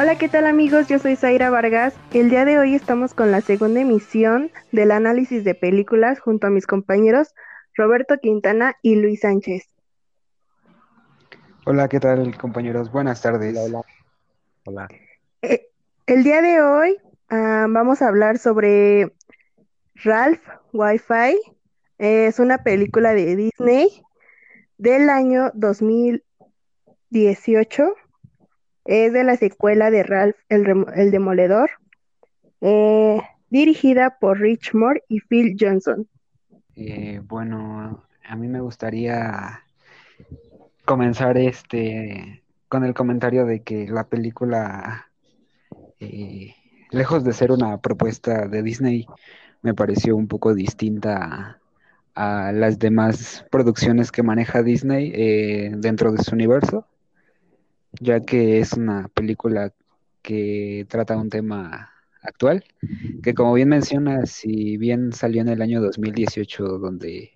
Hola, ¿qué tal amigos? Yo soy Zaira Vargas. El día de hoy estamos con la segunda emisión del análisis de películas junto a mis compañeros Roberto Quintana y Luis Sánchez. Hola, ¿qué tal compañeros? Buenas tardes. Hola, hola. Eh, el día de hoy ah, vamos a hablar sobre Ralph Wi-Fi. Es una película de Disney del año 2018. Es de la secuela de Ralph el, el Demoledor, eh, dirigida por Rich Moore y Phil Johnson. Eh, bueno, a mí me gustaría comenzar este con el comentario de que la película, eh, lejos de ser una propuesta de Disney, me pareció un poco distinta a, las demás producciones que maneja Disney dentro de su universo, ya que es una película que trata un tema actual, que como bien mencionas, si bien salió en el año 2018, donde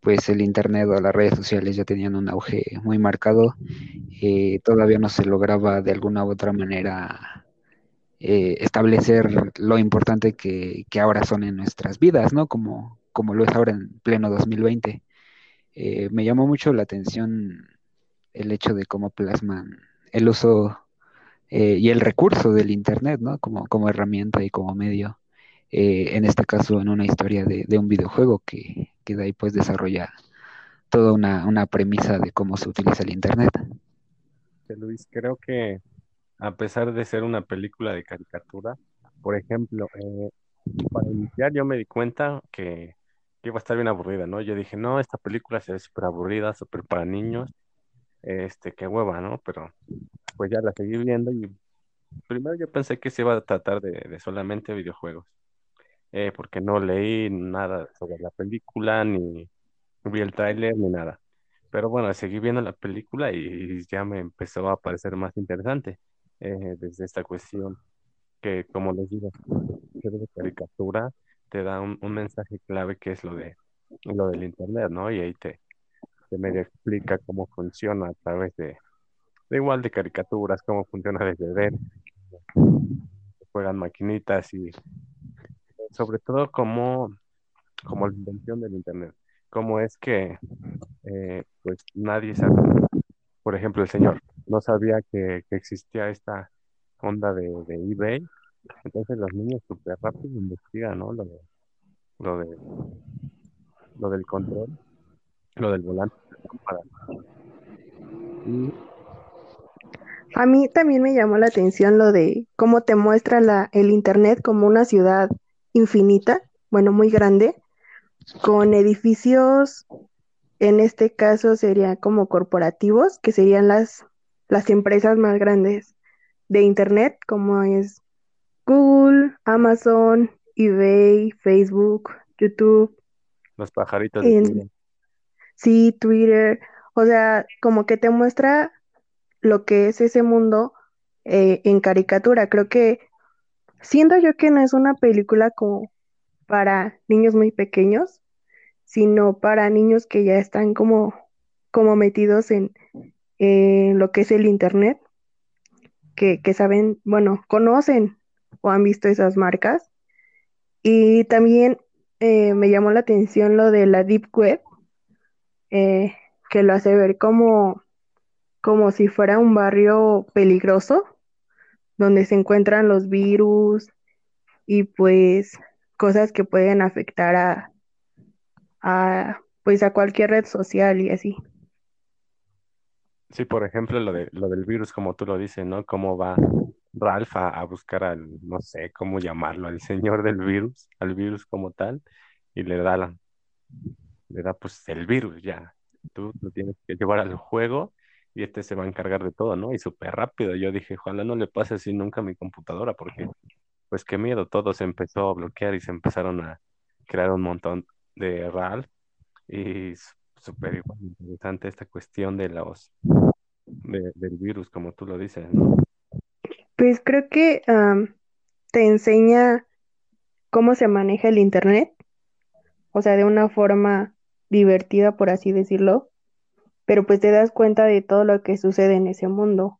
pues el internet o las redes sociales ya tenían un auge muy marcado, eh, todavía no se lograba de alguna u otra manera eh, establecer lo importante que, que ahora son en nuestras vidas, ¿no? Como, como lo es ahora en pleno 2020. Eh, me llamó mucho la atención el hecho de cómo plasman el uso eh, y el recurso del Internet, ¿no? Como, como herramienta y como medio. Eh, en este caso, en una historia de, un videojuego que, que de ahí pues desarrolla toda una, una premisa de cómo se utiliza el Internet. Luis, creo que a pesar de ser una película de caricatura, por ejemplo, eh, para iniciar yo me di cuenta que, que iba a estar bien aburrida, ¿no? Yo dije, no, esta película se ve súper aburrida, súper para niños, este, qué hueva, ¿no? Pero pues ya la seguí viendo y primero yo pensé que se iba a tratar de, solamente videojuegos, eh, porque no leí nada sobre la película, ni vi el tráiler, ni nada. Pero bueno, seguí viendo la película y ya me empezó a parecer más interesante eh, desde esta cuestión que, como les digo, de caricatura te da un, un mensaje clave que es lo de lo del internet, ¿no? Y ahí te, te medio explica cómo funciona a través de, de igual de caricaturas, cómo funciona desde ver, juegan maquinitas y sobre todo cómo, como la invención del internet, cómo es que eh, pues nadie sabe, por ejemplo, el señor no sabía que, que existía esta onda de, de eBay, entonces los niños súper rápido investigan, ¿no? Lo de, lo de, lo del control, lo del volante. Y A mí también me llamó la atención lo de cómo te muestra la, el Internet como una ciudad infinita, bueno, muy grande, con edificios, en este caso serían como corporativos, que serían las, las empresas más grandes de Internet, como es Google, Amazon, eBay, Facebook, YouTube, los pajaritos de en. Sí, Twitter, o sea, como que te muestra lo que es ese mundo eh, en caricatura. Creo que siento yo que no es una película como para niños muy pequeños, sino para niños que ya están como, como metidos en, lo que es el internet, que, que saben, bueno, conocen o han visto esas marcas. Y también eh, me llamó la atención lo de la Deep Web, eh, que lo hace ver como, como si fuera un barrio peligroso, donde se encuentran los virus y pues cosas que pueden afectar a, a pues a cualquier red social y así. Sí, por ejemplo, lo de, lo del virus, como tú lo dices, ¿no? Cómo va Ralph a, a buscar al, no sé cómo llamarlo, al señor del virus, al virus como tal, y le da la, le da pues el virus ya. Tú lo tienes que llevar al juego y este se va a encargar de todo, ¿no? Y súper rápido. Yo dije, ojalá no le pase así nunca a mi computadora, porque pues qué miedo, todo se empezó a bloquear y se empezaron a crear un montón de Ralph y súper interesante esta cuestión de los de- del virus, como tú lo dices, ¿no? Pues creo que te enseña cómo se maneja el internet, o sea, de una forma divertida, por así decirlo, pero pues te das cuenta de todo lo que sucede en ese mundo.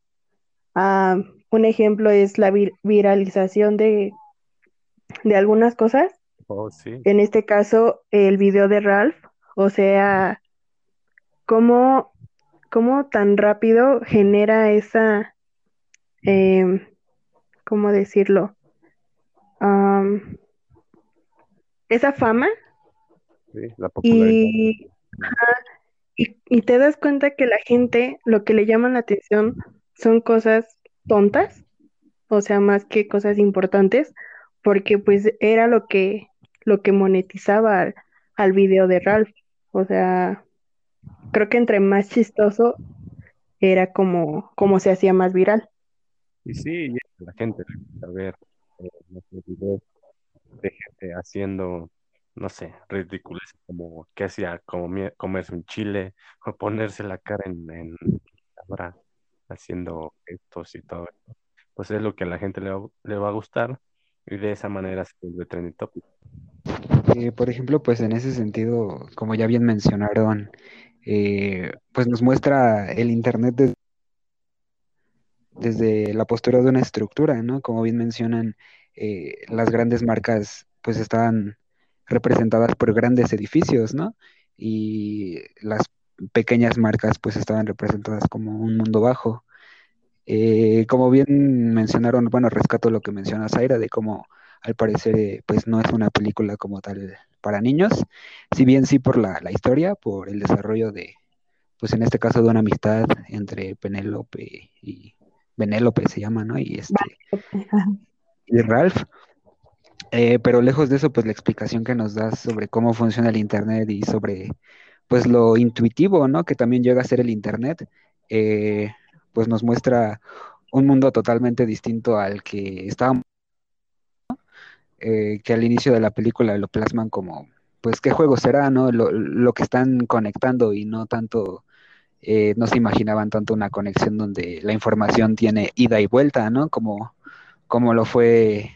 Ah, un ejemplo es la viralización de, de algunas cosas. Oh, sí. En este caso, el video de Ralph, o sea, cómo, cómo tan rápido genera esa, em, ¿cómo decirlo? esa fama. Sí, la popularidad. Y, y, te das cuenta que la gente lo que le llama la atención son cosas tontas, o sea, más que cosas importantes, porque pues era lo que, lo que monetizaba al, al video de Ralph. O sea, creo que entre más chistoso era como, como se hacía más viral. Y sí, la gente a ver eh, videos de gente haciendo, no sé, ridículos, como que hacía como comerse un chile o ponerse la cara en, en ahora haciendo estos y todo. Pues es lo que a la gente le va, le va a gustar y de esa manera se vuelve trending topic. Eh, por ejemplo, pues en ese sentido, como ya bien mencionaron, eh, pues nos muestra el Internet desde, desde la postura de una estructura, ¿no? Como bien mencionan, eh, las grandes marcas pues estaban representadas por grandes edificios, ¿no? Y las pequeñas marcas pues estaban representadas como un mundo bajo. Eh, como bien mencionaron, bueno, rescato lo que menciona Zaira de cómo al parecer eh, pues no es una película como tal para niños, si bien sí por la, la, historia, por el desarrollo de, pues en este caso de una amistad entre Penélope y Benélope se llama, ¿no? Y este y Ralph. Eh, pero lejos de eso, pues la explicación que nos das sobre cómo funciona el Internet y sobre pues lo intuitivo, ¿no? Que también llega a ser el Internet, eh, pues nos muestra un mundo totalmente distinto al que estábamos, eh, que al inicio de la película lo plasman como, pues, ¿qué juego será, no? Lo, lo que están conectando y no tanto, eh, no se imaginaban tanto una conexión donde la información tiene ida y vuelta, ¿no? Como, como lo fue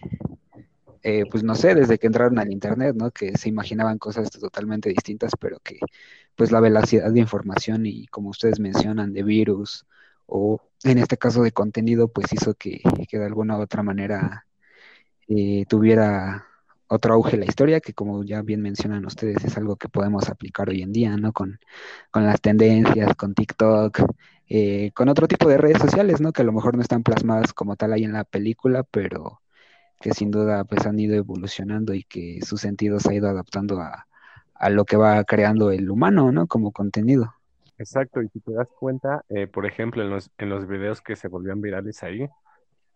eh, pues no sé, desde que entraron al Internet, ¿no? Que se imaginaban cosas totalmente distintas, pero que pues la velocidad de información y como ustedes mencionan, de virus o en este caso de contenido, pues hizo que, que de alguna u otra manera eh, tuviera otro auge la historia, que como ya bien mencionan ustedes, es algo que podemos aplicar hoy en día, ¿no? Con, con las tendencias, con TikTok, eh, con otro tipo de redes sociales, ¿no? Que a lo mejor no están plasmadas como tal ahí en la película, pero que sin duda pues han ido evolucionando y que su sentido se ha ido adaptando a, lo que va creando el humano, ¿no? Como contenido. Exacto, y si te das cuenta, eh, por ejemplo, en los, en los videos que se volvían virales ahí,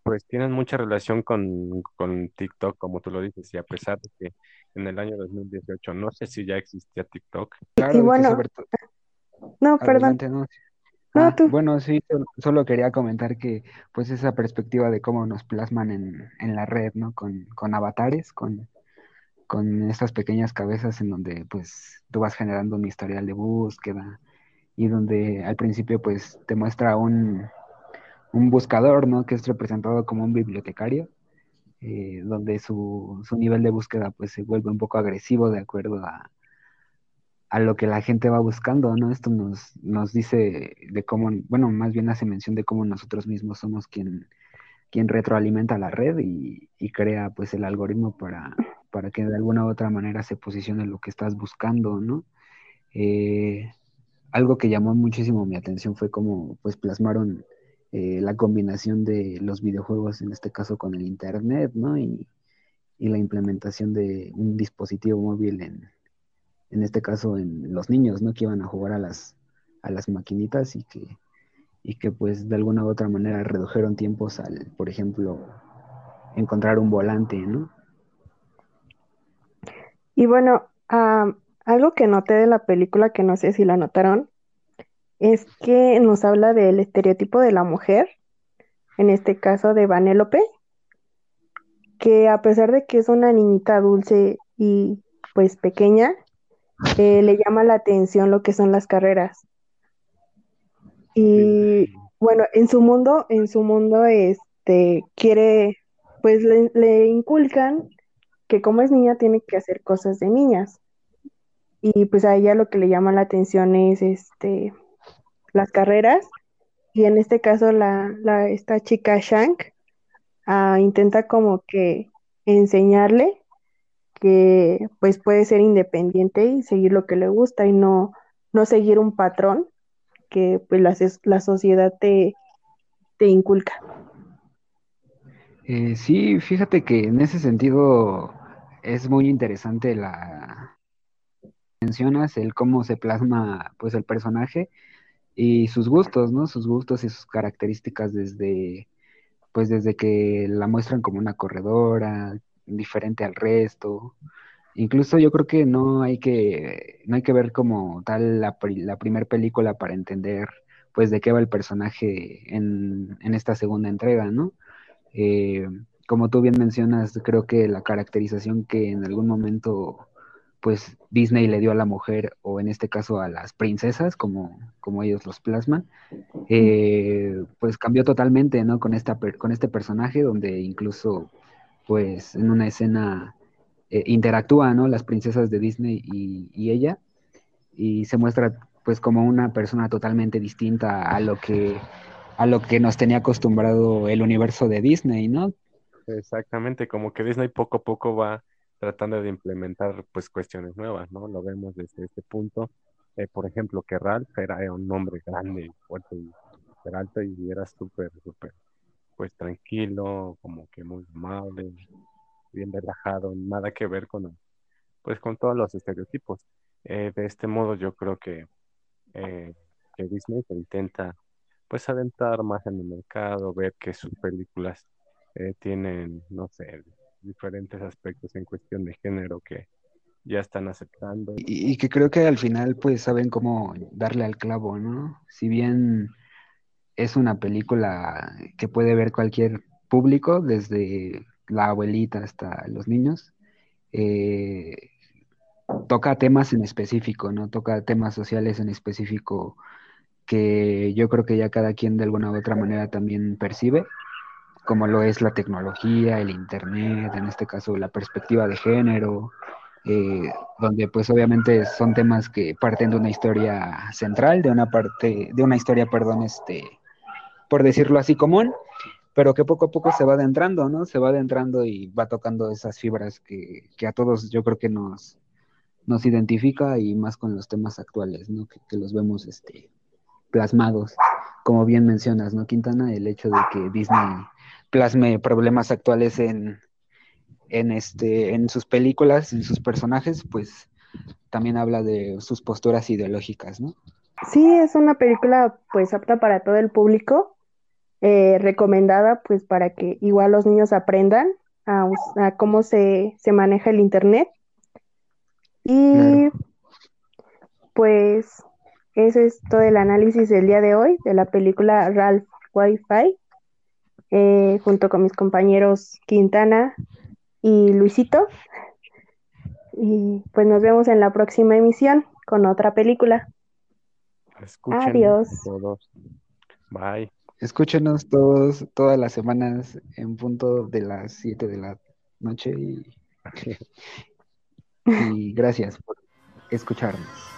pues tienen mucha relación con, con TikTok, como tú lo dices, y a pesar de que en el año 2018 no sé si ya existía TikTok. Claro, y bueno, no, perdón. Ah, bueno, sí, solo quería comentar que pues esa perspectiva de cómo nos plasman en, en la red, ¿no? Con, con avatares, con, con estas pequeñas cabezas en donde pues tú vas generando un historial de búsqueda y donde al principio pues te muestra un, un buscador, ¿no? Que es representado como un bibliotecario, eh, donde su, su nivel de búsqueda pues se vuelve un poco agresivo de acuerdo a, a lo que la gente va buscando, ¿no? Esto nos, nos dice de cómo, bueno, más bien hace mención de cómo nosotros mismos somos quien, quien retroalimenta la red y, crea pues el algoritmo para, para que de alguna u otra manera se posicione lo que estás buscando, ¿no? Eh, algo que llamó muchísimo mi atención fue cómo pues plasmaron eh, la combinación de los videojuegos, en este caso con el internet, ¿no? Y, y la implementación de un dispositivo móvil en, en este caso en los niños, ¿no? Que iban a jugar a las, a las maquinitas y que, y que pues de alguna u otra manera redujeron tiempos al, por ejemplo, encontrar un volante, ¿no? Y bueno, algo que noté de la película, que no sé si la notaron, es que nos habla del estereotipo de la mujer, en este caso de Vanélope, que a pesar de que es una niñita dulce y pues pequeña, eh, le llama la atención lo que son las carreras. Y bueno, en su mundo, en su mundo, este, quiere, pues le, inculcan que como es niña tiene que hacer cosas de niñas. Y pues a ella lo que le llama la atención es este las carreras. Y en este caso la, la esta chica Shank, ah, intenta como que enseñarle que pues puede ser independiente y seguir lo que le gusta y no, no seguir un patrón que pues la, la sociedad te, te inculca. Eh, sí, fíjate que en ese sentido es muy interesante la mencionas el cómo se plasma pues el personaje y sus gustos, ¿no? Sus gustos y sus características desde pues desde que la muestran como una corredora, diferente al resto. Incluso yo creo que no hay que, no hay que ver como tal la, la primera película para entender pues de qué va el personaje en, en esta segunda entrega, ¿no? Eh, como tú bien mencionas, creo que la caracterización que en algún momento pues Disney le dio a la mujer, o en este caso a las princesas, como, como ellos los plasman, eh, pues cambió totalmente, ¿no? Con, esta, con este personaje, donde incluso, pues en una escena eh, interactúan, ¿no? Las princesas de Disney y, ella, y se muestra pues como una persona totalmente distinta a lo que a lo que nos tenía acostumbrado el universo de Disney, ¿no? Exactamente, como que Disney poco a poco va tratando de implementar pues cuestiones nuevas, ¿no? Lo vemos desde este punto. Eh, por ejemplo, que Ralph era un hombre grande, fuerte y alto y era súper, súper, pues tranquilo, como que muy amable, bien relajado, nada que ver con, pues con todos los estereotipos. Eh, de este modo yo creo que, eh, que Disney se intenta pues adentrar más en el mercado, ver que sus películas tienen, no sé, diferentes aspectos en cuestión de género que ya están aceptando. Y, que creo que al final pues saben cómo darle al clavo, ¿no? Si bien es una película que puede ver cualquier público, desde la abuelita hasta los niños, eh, toca temas en específico, ¿no? Toca temas sociales en específico que yo creo que ya cada quien de alguna u otra manera también percibe como lo es la tecnología, el Internet, en este caso la perspectiva de género, eh, donde pues obviamente son temas que parten de una historia central, de una parte, de una historia, perdón, este, por decirlo así, común, pero que poco a poco se va adentrando, ¿no? Se va adentrando y va tocando esas fibras que, que a todos yo creo que nos, nos identifica y más con los temas actuales, ¿no? Que, que los vemos este, plasmados. Como bien mencionas, ¿no, Quintana? El hecho de que Disney plasme problemas actuales en, en, este, en sus películas, en sus personajes, pues también habla de sus posturas ideológicas, ¿no? Sí, es una película pues apta para todo el público, eh, recomendada pues para que igual los niños aprendan a, cómo se, se, maneja el Internet. Y pues ese es todo el análisis del día de hoy de la película Ralph Wi-Fi. Eh, junto con mis compañeros Quintana y Luisito. Y pues nos vemos en la próxima emisión con otra película. Adiós. Todos. Bye. Escúchenos todos, todas las semanas en punto de las 7 de la noche y, y gracias por escucharnos.